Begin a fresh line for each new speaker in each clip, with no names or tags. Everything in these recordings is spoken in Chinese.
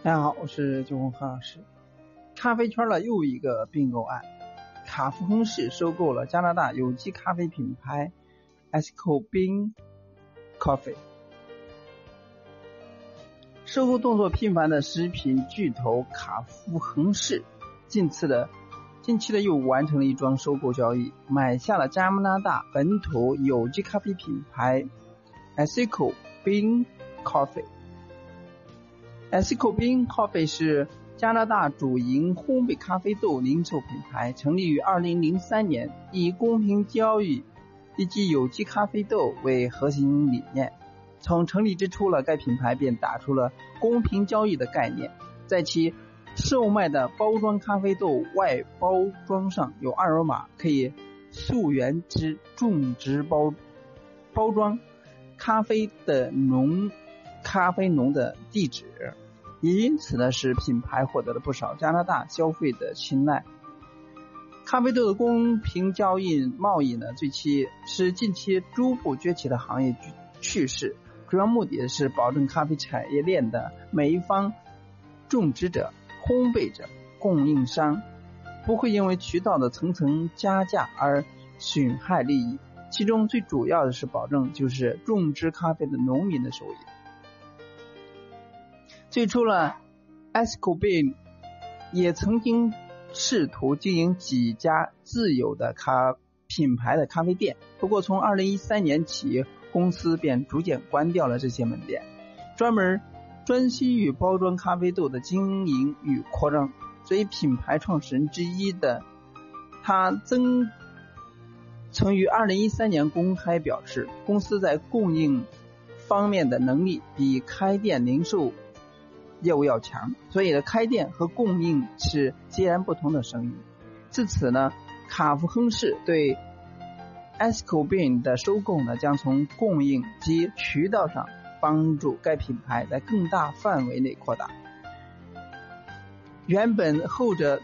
大家好，我是九红何老师。咖啡圈的又一个并购案，卡夫亨氏收购了加拿大有机咖啡品牌 Esco Bean Coffee。收购动作频繁的食品巨头卡夫亨氏，近次的近期的又完成了一桩收购交易，买下了加拿大本土有机咖啡品牌 Esco Bean Coffee。Esco Bean Coffee 是加拿大主营烘焙咖啡豆零售品牌，成立于2003年，以公平交易以及有机咖啡豆为核心理念。从成立之初了，该品牌便打出了公平交易的概念，在其售卖的包装咖啡豆外包装上有二维码，可以溯源之种植包包装咖啡的农。咖啡农的地址，也因此呢，使品牌获得了不少加拿大消费的青睐。咖啡豆的公平交易贸易呢，最期是近期逐步崛起的行业趋势。主要目的是保证咖啡产业链的每一方种植者、烘焙者、供应商不会因为渠道的层层加价而损害利益。其中最主要的是保证就是种植咖啡的农民的收益。最初呢，Escobar 也曾经试图经营几家自有的咖品牌的咖啡店，不过从2013年起，公司便逐渐关掉了这些门店，专门专心于包装咖啡豆的经营与扩张。所以品牌创始人之一的他，曾曾于2013年公开表示，公司在供应方面的能力比开店零售。业务要强，所以呢，开店和供应是截然不同的生意。自此呢，卡夫亨氏对 ESCOBEN 的收购呢，将从供应及渠道上帮助该品牌在更大范围内扩大。原本后者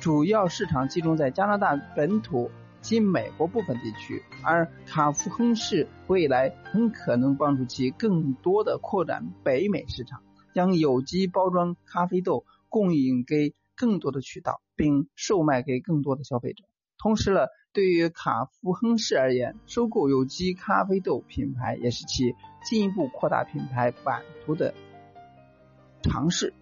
主要市场集中在加拿大本土及美国部分地区，而卡夫亨氏未来很可能帮助其更多的扩展北美市场。将有机包装咖啡豆供应给更多的渠道，并售卖给更多的消费者。同时呢，对于卡夫亨氏而言，收购有机咖啡豆品牌也是其进一步扩大品牌版图的尝试。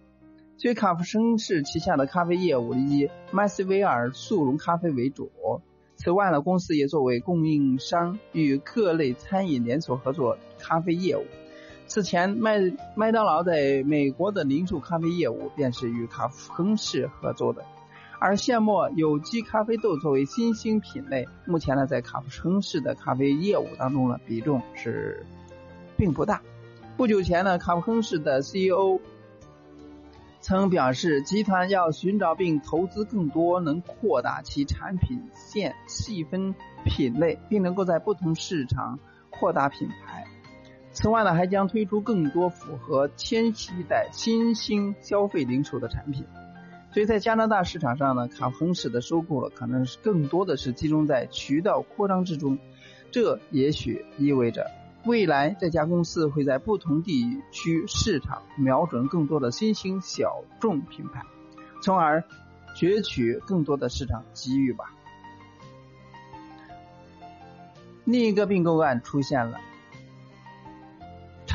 所以卡夫亨氏旗下的咖啡业务以麦斯威尔速溶咖啡为主。此外呢，公司也作为供应商与各类餐饮连锁合作咖啡业务。此前，麦麦当劳在美国的零售咖啡业务便是与卡夫亨氏合作的，而现磨有机咖啡豆作为新兴品类，目前呢在卡夫亨氏的咖啡业务当中呢比重是并不大。不久前呢，卡夫亨氏的 CEO 曾表示，集团要寻找并投资更多能扩大其产品线细分品类，并能够在不同市场扩大品牌。此外呢，还将推出更多符合千禧一代新兴消费零售的产品。所以在加拿大市场上呢，卡亨氏的收购，可能是更多的是集中在渠道扩张之中。这也许意味着未来这家公司会在不同地区市场瞄准更多的新兴小众品牌，从而攫取更多的市场机遇吧。另一个并购案出现了。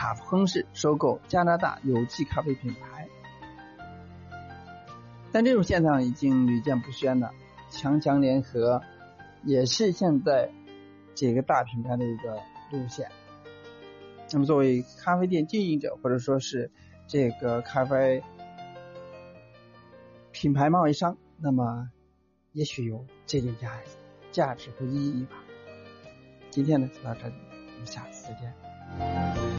卡夫亨氏收购加拿大有机咖啡品牌，但这种现象已经屡见不鲜了。强强联合也是现在几个大品牌的一个路线。那么，作为咖啡店经营者或者说是这个咖啡品牌贸易商，那么也许有这点价价值和意义吧。今天呢就到这里，我们下次再见。